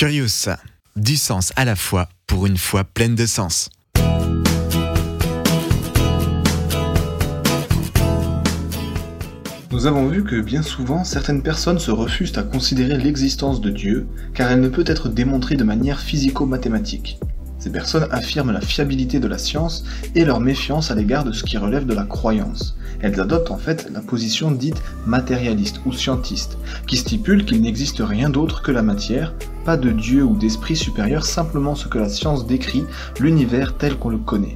Curious, du sens à la fois pour une foi pleine de sens. Nous avons vu que bien souvent, certaines personnes se refusent à considérer l'existence de Dieu car elle ne peut être démontrée de manière physico-mathématique. Ces personnes affirment la fiabilité de la science et leur méfiance à l'égard de ce qui relève de la croyance. Elles adoptent en fait la position dite matérialiste ou scientiste, qui stipule qu'il n'existe rien d'autre que la matière, pas de Dieu ou d'esprit supérieur, simplement ce que la science décrit, l'univers tel qu'on le connaît.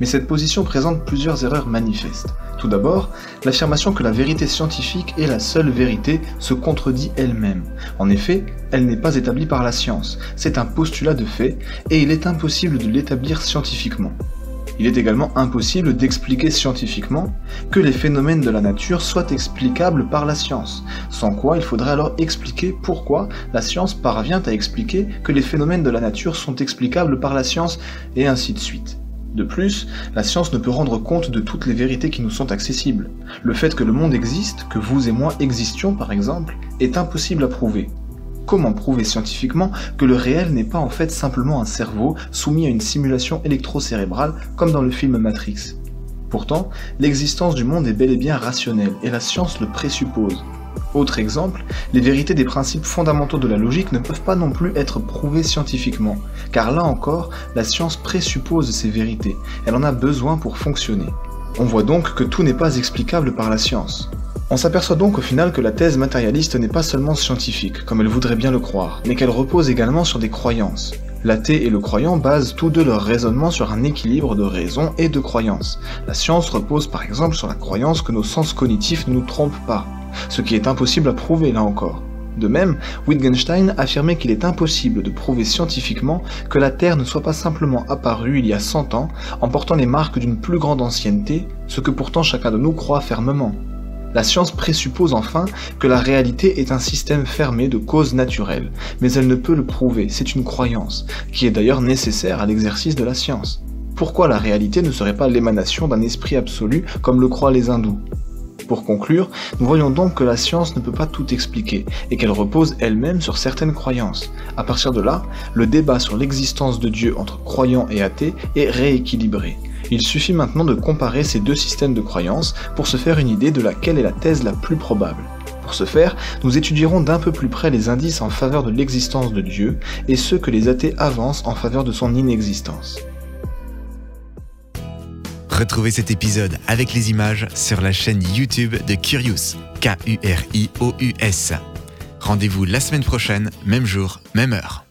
Mais cette position présente plusieurs erreurs manifestes. Tout d'abord, l'affirmation que la vérité scientifique est la seule vérité se contredit elle-même. En effet, elle n'est pas établie par la science, c'est un postulat de fait, et il est impossible de l'établir scientifiquement. Il est également impossible d'expliquer scientifiquement que les phénomènes de la nature soient explicables par la science, sans quoi il faudrait alors expliquer pourquoi la science parvient à expliquer que les phénomènes de la nature sont explicables par la science, et ainsi de suite. De plus, la science ne peut rendre compte de toutes les vérités qui nous sont accessibles. Le fait que le monde existe, que vous et moi existions par exemple, est impossible à prouver. Comment prouver scientifiquement que le réel n'est pas en fait simplement un cerveau soumis à une simulation électrocérébrale comme dans le film Matrix? Pourtant, l'existence du monde est bel et bien rationnelle et la science le présuppose. Autre exemple, les vérités des principes fondamentaux de la logique ne peuvent pas non plus être prouvées scientifiquement, car là encore, la science présuppose ces vérités, elle en a besoin pour fonctionner. On voit donc que tout n'est pas explicable par la science. On s'aperçoit donc au final que la thèse matérialiste n'est pas seulement scientifique, comme elle voudrait bien le croire, mais qu'elle repose également sur des croyances. L'athée et le croyant basent tous deux leur raisonnement sur un équilibre de raison et de croyance. La science repose par exemple sur la croyance que nos sens cognitifs ne nous trompent pas, ce qui est impossible à prouver là encore. De même, Wittgenstein affirmait qu'il est impossible de prouver scientifiquement que la Terre ne soit pas simplement apparue il y a 100 ans en portant les marques d'une plus grande ancienneté, ce que pourtant chacun de nous croit fermement. La science présuppose enfin que la réalité est un système fermé de causes naturelles, mais elle ne peut le prouver, c'est une croyance, qui est d'ailleurs nécessaire à l'exercice de la science. Pourquoi la réalité ne serait pas l'émanation d'un esprit absolu comme le croient les hindous? Pour conclure, nous voyons donc que la science ne peut pas tout expliquer et qu'elle repose elle-même sur certaines croyances. À partir de là, le débat sur l'existence de Dieu entre croyants et athées est rééquilibré. Il suffit maintenant de comparer ces deux systèmes de croyances pour se faire une idée de laquelle est la thèse la plus probable. Pour ce faire, nous étudierons d'un peu plus près les indices en faveur de l'existence de Dieu et ceux que les athées avancent en faveur de son inexistence. Retrouvez cet épisode avec les images sur la chaîne YouTube de Curious, K-U-R-I-O-U-S. Rendez-vous la semaine prochaine, même jour, même heure.